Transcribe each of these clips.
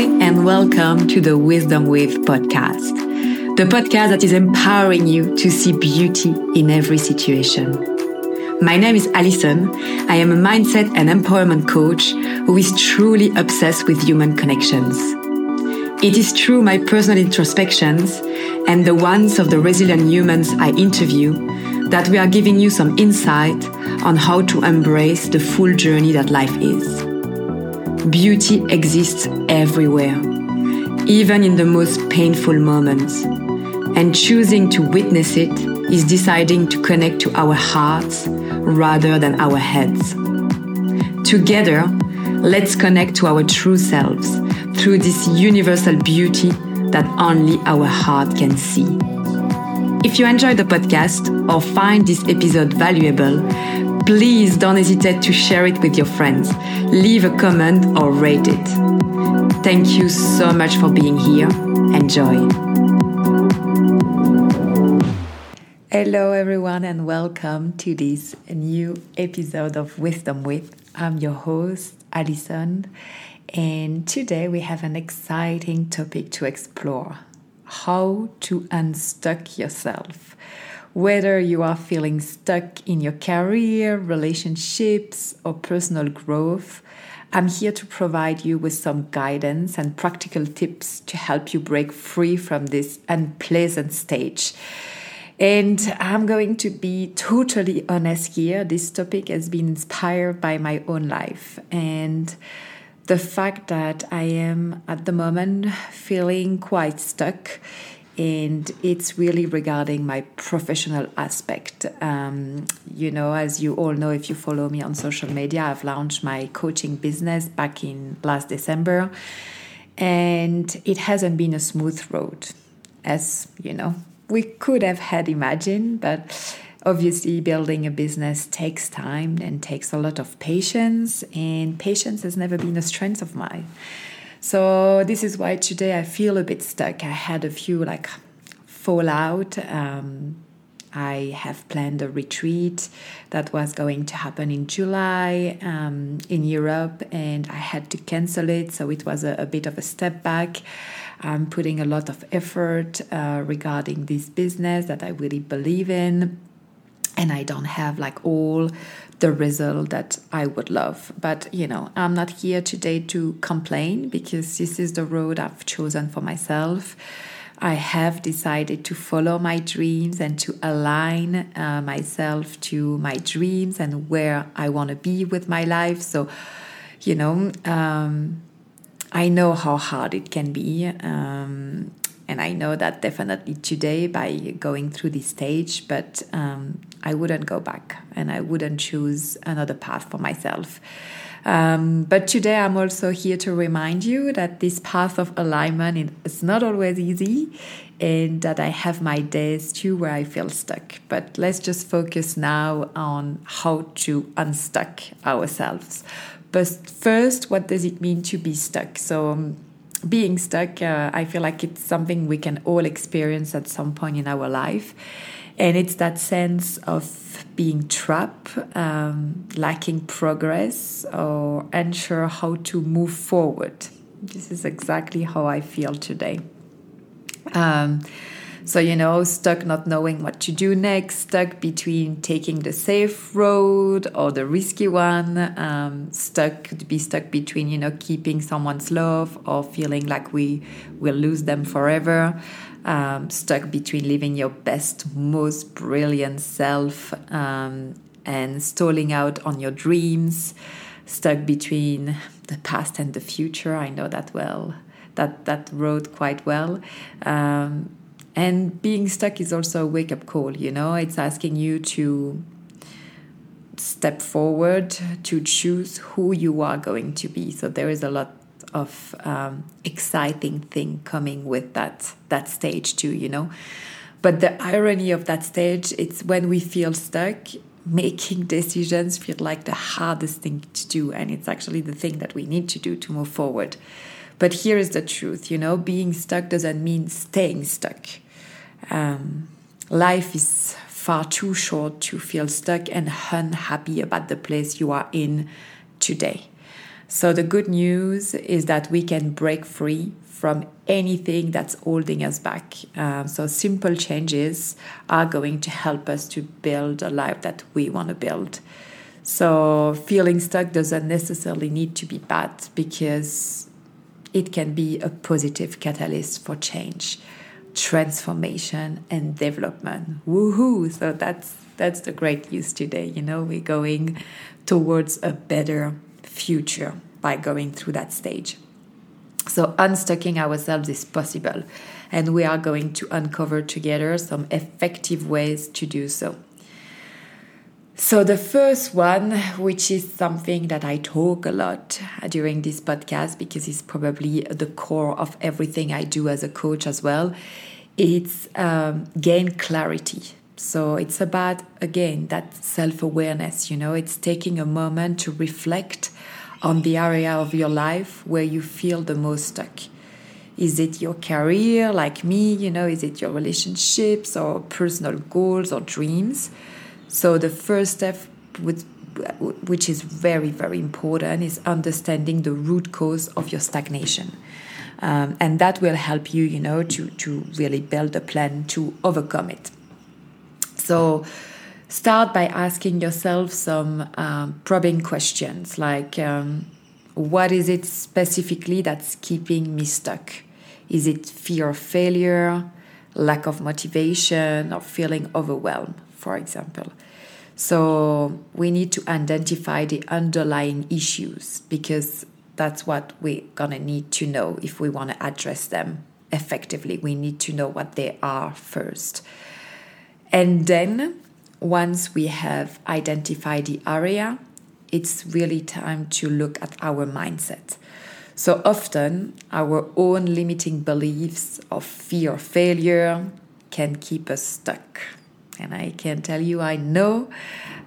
and welcome to the Wisdom With podcast, the podcast that is empowering you to see beauty in every situation. My name is Alison. I am a mindset and empowerment coach who is truly obsessed with human connections. It is through my personal introspections and the ones of the resilient humans I interview that we are giving you some insight on how to embrace the full journey that life is. Beauty exists everywhere, even in the most painful moments. And choosing to witness it is deciding to connect to our hearts rather than our heads. Together, let's connect to our true selves through this universal beauty that only our heart can see. If you enjoyed the podcast or find this episode valuable, please don't hesitate to share it with your friends. Leave a comment or rate it. Thank you so much for being here. Enjoy. Hello, everyone, and welcome to this new episode of Wisdom With. I'm your host, Alison, and today we have an exciting topic to explore how to unstuck yourself whether you are feeling stuck in your career, relationships, or personal growth, I'm here to provide you with some guidance and practical tips to help you break free from this unpleasant stage. And I'm going to be totally honest here. This topic has been inspired by my own life and the fact that I am at the moment feeling quite stuck and it's really regarding my professional aspect. Um, you know, as you all know, if you follow me on social media, I've launched my coaching business back in last December, and it hasn't been a smooth road, as you know, we could have had imagined, but obviously building a business takes time and takes a lot of patience. And patience has never been a strength of mine so this is why today I feel a bit stuck. I had a few like fallout. Um, I have planned a retreat that was going to happen in July um, in Europe, and I had to cancel it. So it was a, a bit of a step back. I'm putting a lot of effort uh, regarding this business that I really believe in and I don't have like all the result that I would love. But you know, I'm not here today to complain because this is the road I've chosen for myself. I have decided to follow my dreams and to align uh, myself to my dreams and where I want to be with my life. So, you know, um, I know how hard it can be. Um, and I know that definitely today by going through this stage, but um, I wouldn't go back and I wouldn't choose another path for myself. Um, but today I'm also here to remind you that this path of alignment is not always easy and that I have my days too where I feel stuck. But let's just focus now on how to unstuck ourselves. But first, what does it mean to be stuck? So, um, being stuck, uh, I feel like it's something we can all experience at some point in our life. And it's that sense of being trapped, um, lacking progress, or unsure how to move forward. This is exactly how I feel today. Um, so, you know, stuck not knowing what to do next, stuck between taking the safe road or the risky one, um, stuck could be stuck between, you know, keeping someone's love or feeling like we will lose them forever, um, stuck between living your best, most brilliant self um, and stalling out on your dreams, stuck between the past and the future. I know that well. That, that road quite well. Um, and being stuck is also a wake up call, you know, it's asking you to step forward to choose who you are going to be. So there is a lot of um, exciting thing coming with that that stage too, you know. But the irony of that stage, it's when we feel stuck, making decisions feel like the hardest thing to do, and it's actually the thing that we need to do to move forward. But here is the truth you know, being stuck doesn't mean staying stuck. Um, life is far too short to feel stuck and unhappy about the place you are in today. So, the good news is that we can break free from anything that's holding us back. Um, so, simple changes are going to help us to build a life that we want to build. So, feeling stuck doesn't necessarily need to be bad because it can be a positive catalyst for change, transformation, and development. Woohoo! So, that's that's the great news today. You know, we're going towards a better future by going through that stage. So, unstucking ourselves is possible, and we are going to uncover together some effective ways to do so. So, the first one, which is something that I talk a lot during this podcast because it's probably the core of everything I do as a coach as well, it's um, gain clarity. So, it's about, again, that self awareness, you know, it's taking a moment to reflect on the area of your life where you feel the most stuck. Is it your career, like me? You know, is it your relationships or personal goals or dreams? So, the first step, with, which is very, very important, is understanding the root cause of your stagnation. Um, and that will help you, you know, to, to really build a plan to overcome it. So, start by asking yourself some um, probing questions like um, what is it specifically that's keeping me stuck? Is it fear of failure, lack of motivation, or feeling overwhelmed, for example? So we need to identify the underlying issues because that's what we're gonna need to know if we want to address them effectively. We need to know what they are first. And then once we have identified the area, it's really time to look at our mindset. So often, our own limiting beliefs of fear of failure can keep us stuck. And I can tell you, I know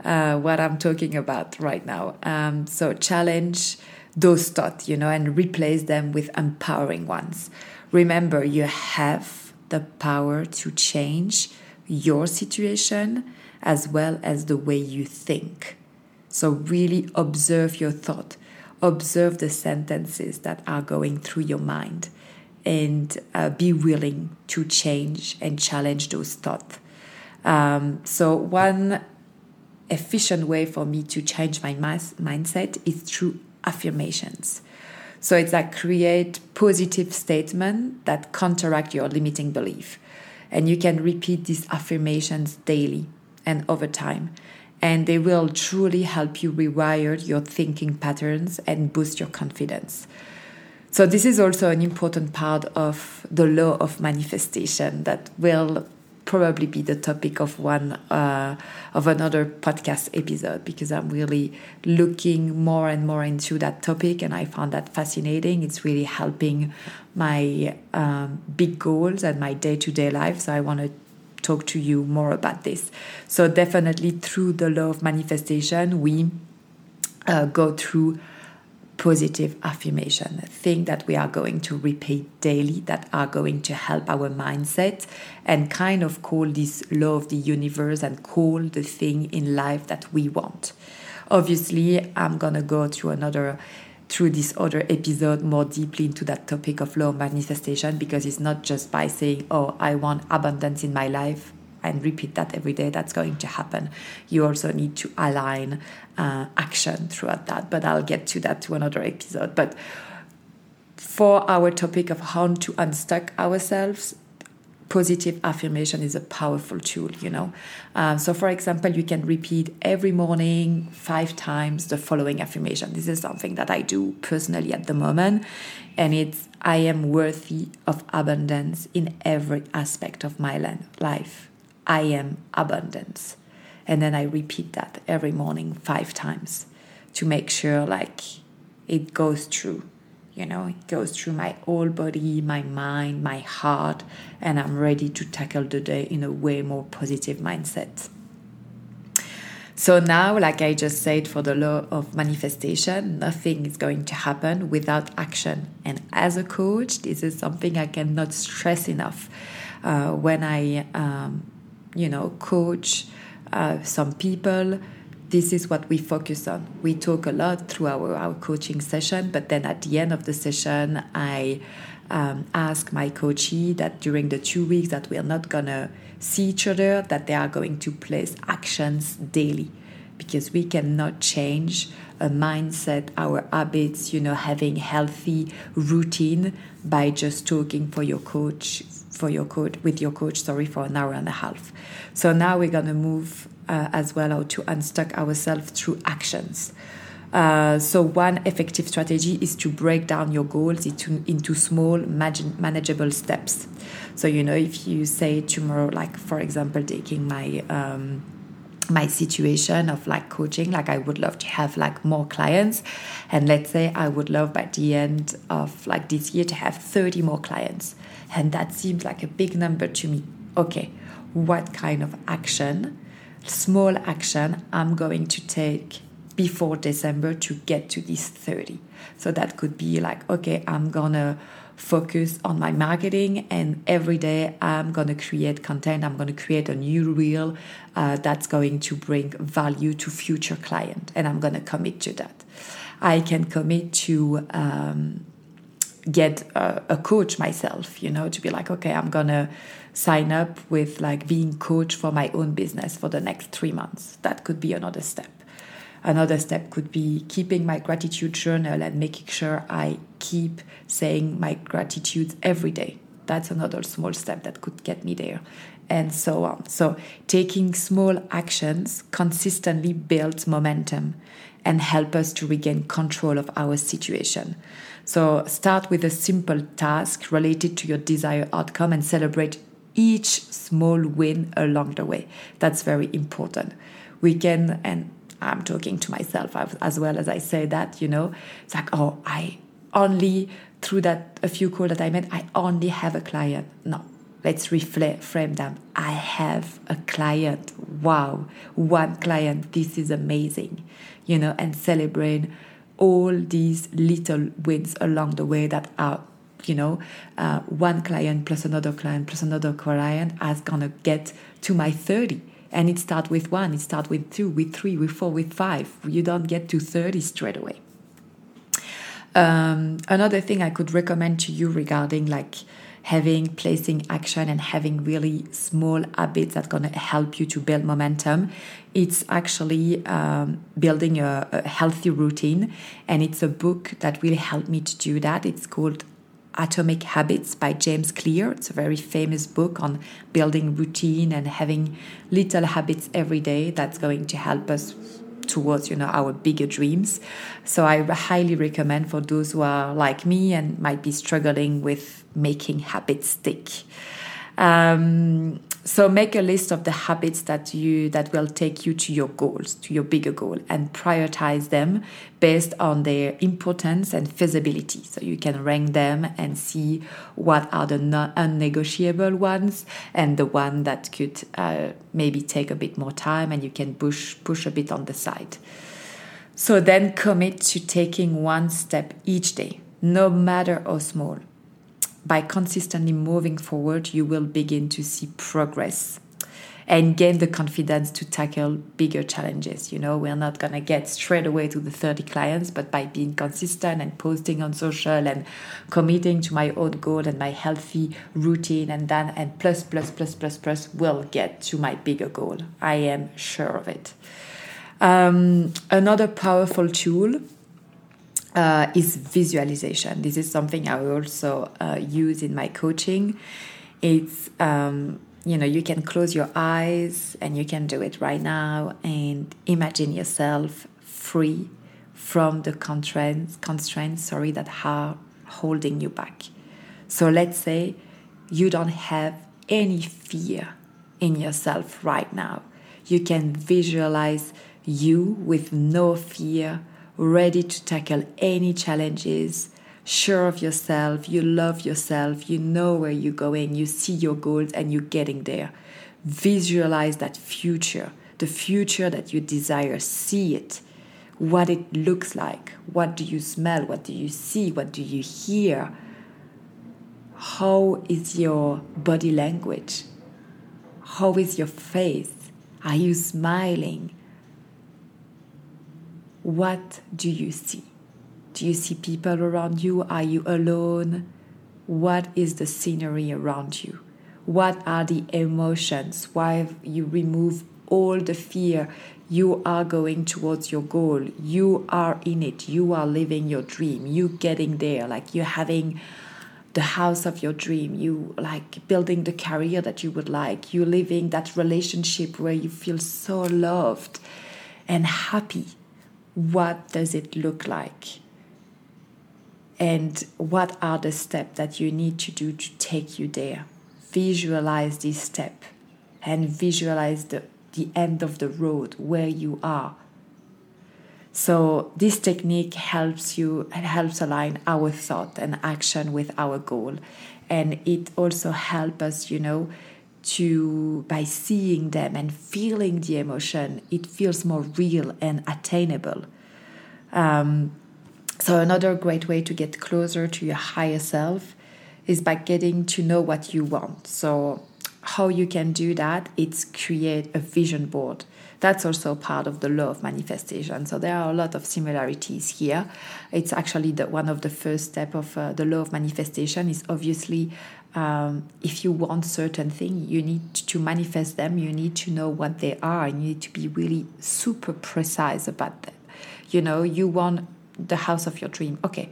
uh, what I'm talking about right now. Um, so challenge those thoughts, you know, and replace them with empowering ones. Remember, you have the power to change your situation as well as the way you think. So, really observe your thought, observe the sentences that are going through your mind, and uh, be willing to change and challenge those thoughts. Um, so, one efficient way for me to change my mas- mindset is through affirmations. So it's like create positive statement that counteract your limiting belief. And you can repeat these affirmations daily and over time. And they will truly help you rewire your thinking patterns and boost your confidence. So, this is also an important part of the law of manifestation that will probably be the topic of one uh, of another podcast episode because I'm really looking more and more into that topic and I found that fascinating. It's really helping my um, big goals and my day to day life. So I want to talk to you more about this. So, definitely through the law of manifestation, we uh, go through positive affirmation, things that we are going to repeat daily that are going to help our mindset and kind of call this law of the universe and call the thing in life that we want. Obviously, I'm gonna go through another through this other episode more deeply into that topic of law of manifestation because it's not just by saying, Oh, I want abundance in my life and repeat that every day that's going to happen. You also need to align uh, action throughout that, but I'll get to that to another episode. But for our topic of how to unstuck ourselves, positive affirmation is a powerful tool, you know. Um, so, for example, you can repeat every morning five times the following affirmation. This is something that I do personally at the moment, and it's I am worthy of abundance in every aspect of my life. I am abundance. And then I repeat that every morning five times to make sure like it goes through you know it goes through my whole body my mind my heart and i'm ready to tackle the day in a way more positive mindset. So now like i just said for the law of manifestation nothing is going to happen without action. And as a coach this is something i cannot stress enough. Uh, when i um, you know coach uh, some people this is what we focus on. We talk a lot through our, our coaching session, but then at the end of the session, I um, ask my coachee that during the two weeks that we are not gonna see each other, that they are going to place actions daily because we cannot change a mindset, our habits, you know, having healthy routine by just talking for your coach for your coach with your coach sorry for an hour and a half. So now we're going to move uh, as well how to unstuck ourselves through actions. Uh, so one effective strategy is to break down your goals into, into small manageable steps. So you know if you say tomorrow like for example taking my um, my situation of like coaching like i would love to have like more clients. And let's say i would love by the end of like this year to have 30 more clients. And that seems like a big number to me. Okay what kind of action small action i'm going to take before december to get to these 30 so that could be like okay i'm gonna focus on my marketing and every day i'm going to create content i'm going to create a new reel uh, that's going to bring value to future client and i'm going to commit to that. I can commit to um, get a, a, coach myself you know to be like okay i'm going to sign up with like being coach for my own business for the next three months. That could be another step Another step could be keeping my gratitude journal and making sure I keep saying my gratitude every day. That's another small step that could get me there, and so on. So, taking small actions consistently builds momentum and help us to regain control of our situation. So, start with a simple task related to your desired outcome and celebrate each small win along the way. That's very important. We can, and I'm talking to myself as well as I say that, you know, it's like, oh, I only, through that, a few calls that I made, I only have a client. No, let's reframe them. I have a client. Wow, one client. This is amazing, you know, and celebrate all these little wins along the way that are you know, uh, one client plus another client plus another client is gonna get to my 30 and it starts with one, it starts with two, with three, with four, with five. You don't get to 30 straight away. Um, another thing I could recommend to you regarding like having placing action and having really small habits that gonna help you to build momentum it's actually um, building a, a, healthy routine and it's a book that really helped me to do that it's called Atomic Habits by James Clear. It's a very famous book on building routine and having little habits every day that's going to help us towards you know our bigger dreams so i highly recommend for those who are like me and might be struggling with making habits stick um, so make a list of the habits that you that will take you to your goals, to your bigger goal, and prioritize them based on their importance and feasibility. So you can rank them and see what are the non unnegotiable ones and the one that could uh, maybe take a bit more time, and you can push push a bit on the side. So then commit to taking one step each day, no matter how small by consistently moving forward, you will begin to see progress and gain the confidence to tackle bigger challenges. You know, we're not going to get straight away to the 30 clients, but by being consistent and posting on social and committing to my own goal and my healthy routine and then and plus plus plus plus plus will get to my bigger goal. I am sure of it. Um, another powerful tool uh, is visualization. This is something I also uh, use in my coaching. It's um, you know you can close your eyes and you can do it right now and imagine yourself free from the constraints constraints sorry that are holding you back. So let's say you don't have any fear in yourself right now. You can visualize you with no fear ready to tackle any challenges, sure of yourself, you love yourself, you know where you're going, you see your goals, and you're getting there. Visualize that future, the future that you desire, see it, what it looks like. What do you smell? What do you see? What do you hear? How is your body language? How is your face? Are you smiling? What do you see? Do you see people around you? Are you alone? What is the scenery around you? What are the emotions? Why you remove all the fear? You are going towards your goal. You are in it. You are living your dream. You getting there. Like you're having the house of your dream. You like building the career that you would like. You living that relationship where you feel so loved and happy. What does it look like? And what are the steps that you need to do to take you there? Visualize this step and visualize the, the end of the road where you are. So this technique helps you helps align our thought and action with our goal. And it also helps us, you know, to by seeing them and feeling the emotion, it feels more real and attainable. Um, so, another great way to get closer to your higher self is by getting to know what you want. So, how you can do that, it's create a vision board. That's also part of the law of manifestation. So there are a lot of similarities here. It's actually the, one of the first step of uh, the law of manifestation is obviously um, if you want certain thing, you need to manifest them. You need to know what they are. You need to be really super precise about them. You know, you want the house of your dream. Okay,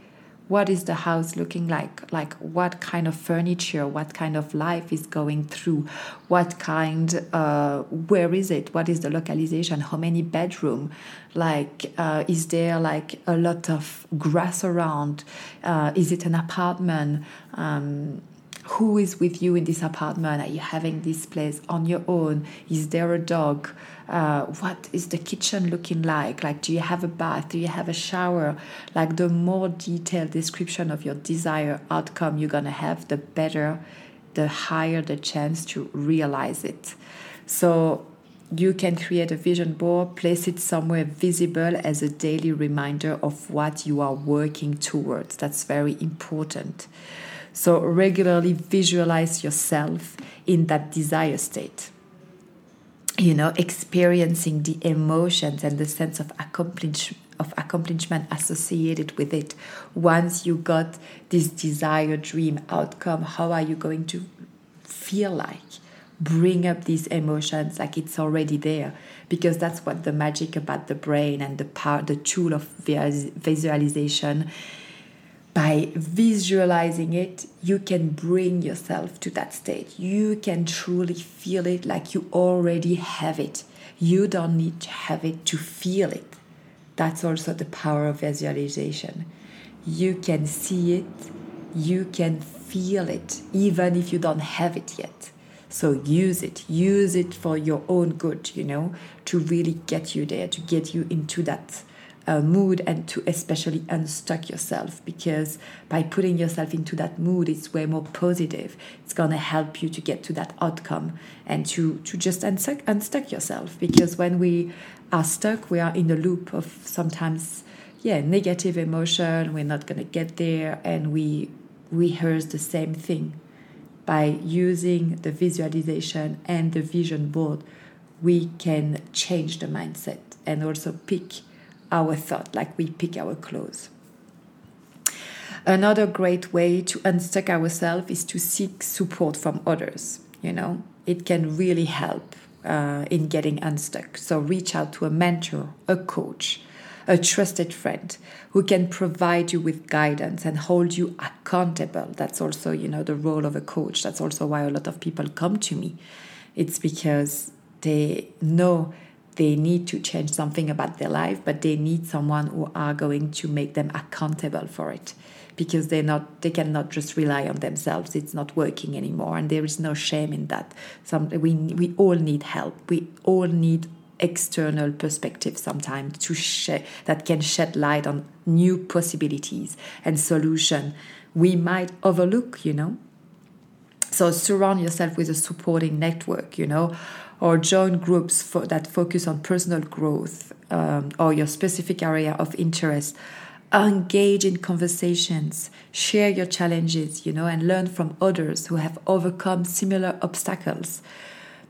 what is the house looking like? Like what kind of furniture, what kind of life is going through, what kind, uh, where is it? What is the localization? How many bedroom? Like, uh, is there like a lot of grass around? Uh, is it an apartment? Um, who is with you in this apartment? Are you having this place on your own? Is there a dog? Uh, what is the kitchen looking like? Like, do you have a bath? Do you have a shower? Like, the more detailed description of your desired outcome you're gonna have, the better, the higher the chance to realize it. So, you can create a vision board, place it somewhere visible as a daily reminder of what you are working towards. That's very important. So regularly visualize yourself in that desire state. You know, experiencing the emotions and the sense of accomplishment of accomplishment associated with it. Once you got this desired dream outcome, how are you going to feel like? Bring up these emotions like it's already there, because that's what the magic about the brain and the power, the tool of visualization by visualizing it, you can bring yourself to that state. You can truly feel it like you already have it. You don't need to have it to feel it. That's also the power of visualization. You can see it, you can feel it, even if you don't have it yet. So use it, use it for your own good, you know, to really get you there, to get you into that uh, mood and to especially unstuck yourself because by putting yourself into that mood it's way more positive. It's going to help you to get to that outcome and to to just unstuck, unstuck yourself because when we are stuck we are in a loop of sometimes yeah negative emotion we're not going to get there and we rehearse the same thing by using the visualization and the vision board. We can change the mindset and also pick our thought, like we pick our clothes. Another great way to unstuck ourselves is to seek support from others. You know, it can really help uh, in getting unstuck. So reach out to a mentor, a coach, a trusted friend who can provide you with guidance and hold you accountable. That's also, you know, the role of a coach. That's also why a lot of people come to me. It's because they know they need to change something about their life, but they need someone who are going to make them accountable for it. Because they're not they cannot just rely on themselves. It's not working anymore and there is no shame in that. Some we we all need help. We all need external perspective sometimes to shed that can shed light on new possibilities and solution we might overlook you know? So surround yourself with a supporting network you know or join groups for, that focus on personal growth um, or your specific area of interest. Engage in conversations share your challenges you know and learn from others who have overcome similar obstacles.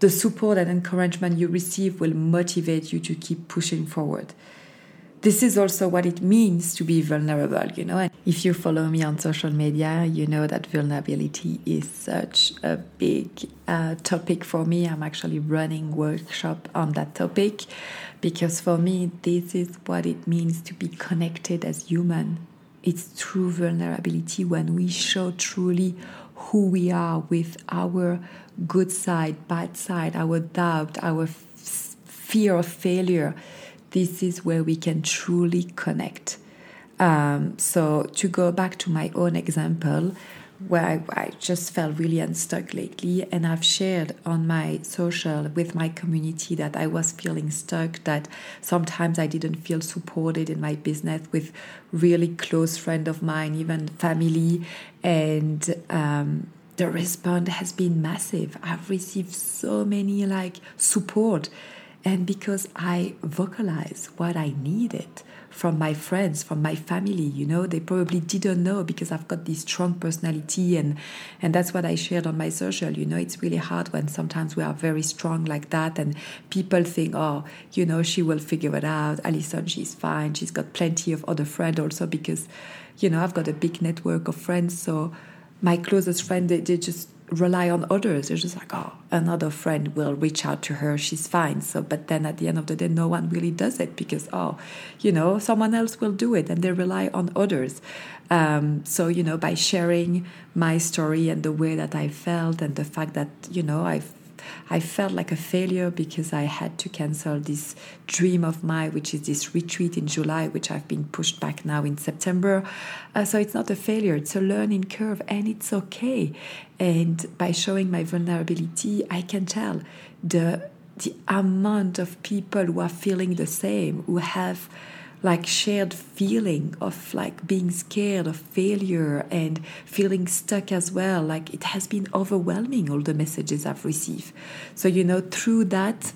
The support and encouragement you receive will motivate you to keep pushing forward this is also what it means to be vulnerable, you know. And if you follow me on social media, you know that vulnerability is such a big uh, topic for me. I'm actually running workshop on that topic because for me, this is what it means to be connected as human. It's true vulnerability when we show truly who we are with our good side, bad side, our doubt, our f- fear of failure this is where we can truly connect. Um, so, to go back to my own example, where I, I, just felt really unstuck lately, and I've shared on my social with my community that I was feeling stuck, that sometimes I didn't feel supported in my business with really close friend of mine, even family, and um, the response has been massive. I've received so many like support and because I vocalize what I needed from my friends, from my family, you know, they probably didn't know because I've got this strong personality and and that's what I shared on my social. You know, it's really hard when sometimes we are very strong like that and people think, oh, you know, she will figure it out. Alison, she's fine. She's got plenty of other friends also because, you know, I've got a big network of friends. So my closest friend, they, they just rely on others. They're just like, oh, another friend will reach out to her. She's fine. So, but then at the end of the day, no one really does it because, oh, you know, someone else will do it and they rely on others. Um, so, you know, by sharing my story and the way that I felt and the fact that, you know, I've I felt like a failure because I had to cancel this dream of mine, which is this retreat in July, which I've been pushed back now in September. Uh, so it's not a failure, it's a learning curve, and it's okay. And by showing my vulnerability, I can tell the the amount of people who are feeling the same, who have like shared feeling of like being scared of failure and feeling stuck as well. Like it has been overwhelming all the messages i've received. So you know through that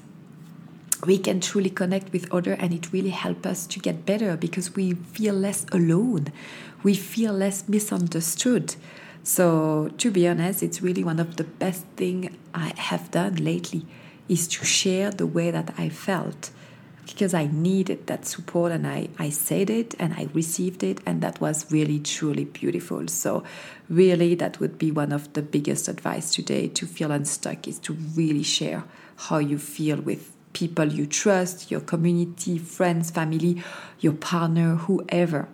we can truly connect with other and it really helps us to get better because we feel less alone. We feel less misunderstood. So to be honest it's really one of the best thing i have done lately is to share the way that i felt because I needed that support and I, I said it and I received it, and that was really, truly beautiful. So, really, that would be one of the biggest advice today to feel unstuck is to really share how you feel with people you trust, your community, friends, family, your partner, whoever.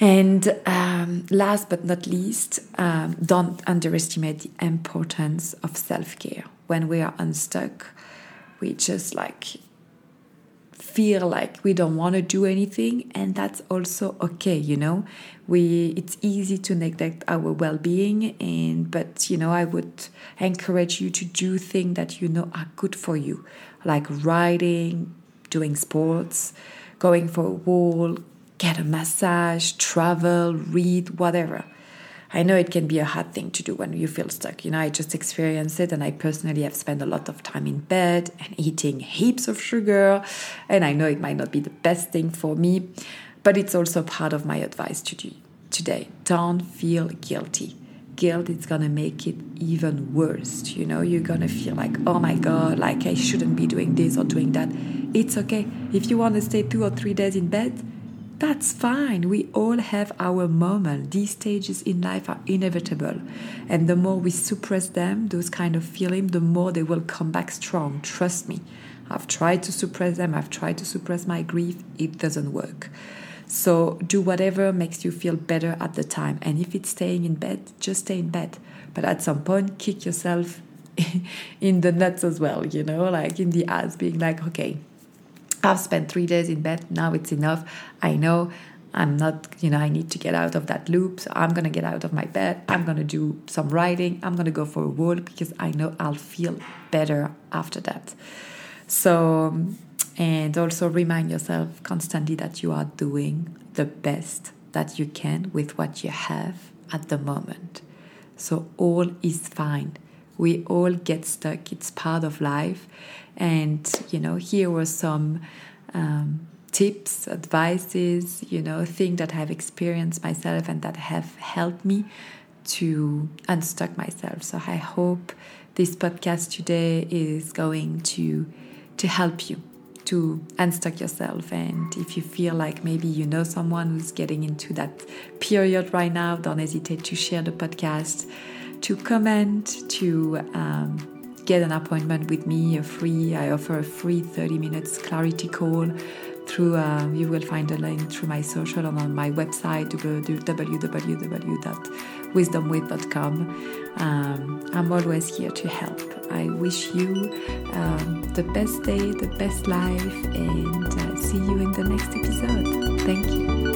And um, last but not least, um, don't underestimate the importance of self care. When we are unstuck, we just like feel like we don't want to do anything and that's also okay you know? We it's easy to neglect our well-being and but you know i would encourage you to do things that you know are good for you like riding doing sports going for a walk get a massage travel read whatever I know it can be a hard thing to do when you feel stuck. You know, I just experienced it, and I personally have spent a lot of time in bed and eating heaps of sugar. And I know it might not be the best thing for me, but it's also part of my advice to you today. Don't feel guilty. Guilt is gonna make it even worse. You know, you're gonna feel like, oh my god, like I shouldn't be doing this or doing that. It's okay. If you wanna stay two or three days in bed, that's fine. We all have our moment. These stages in life are inevitable. And the more we suppress them, those kind of feelings, the more they will come back strong. Trust me. I've tried to suppress them. I've tried to suppress my grief. It doesn't work. So do whatever makes you feel better at the time. And if it's staying in bed, just stay in bed. But at some point, kick yourself in the nuts as well, you know, like in the ass, being like, okay, I've spent three days in bed. Now it's enough. I know I'm not, you know, I need to get out of that loop. So I'm going to get out of my bed. I'm going to do some writing. I'm going to go for a walk because I know I'll feel better after that. So, and also remind yourself constantly that you are doing the best that you can with what you have at the moment. So, all is fine. We all get stuck, it's part of life. And, you know, here were some um, tips, advices, you know, things that I've experienced myself and that have helped me to unstuck myself. So I hope this podcast today is going to to help you to unstuck yourself. And if you feel like maybe you know someone who's getting into that period right now, don't hesitate to share the podcast, to comment, to um, get an appointment with me. A free, I offer a free 30 minutes clarity call. Through uh, you will find a link through my social and on my website www.wisdomwith.com. Um, I'm always here to help. I wish you um, the best day, the best life, and uh, see you in the next episode. Thank you.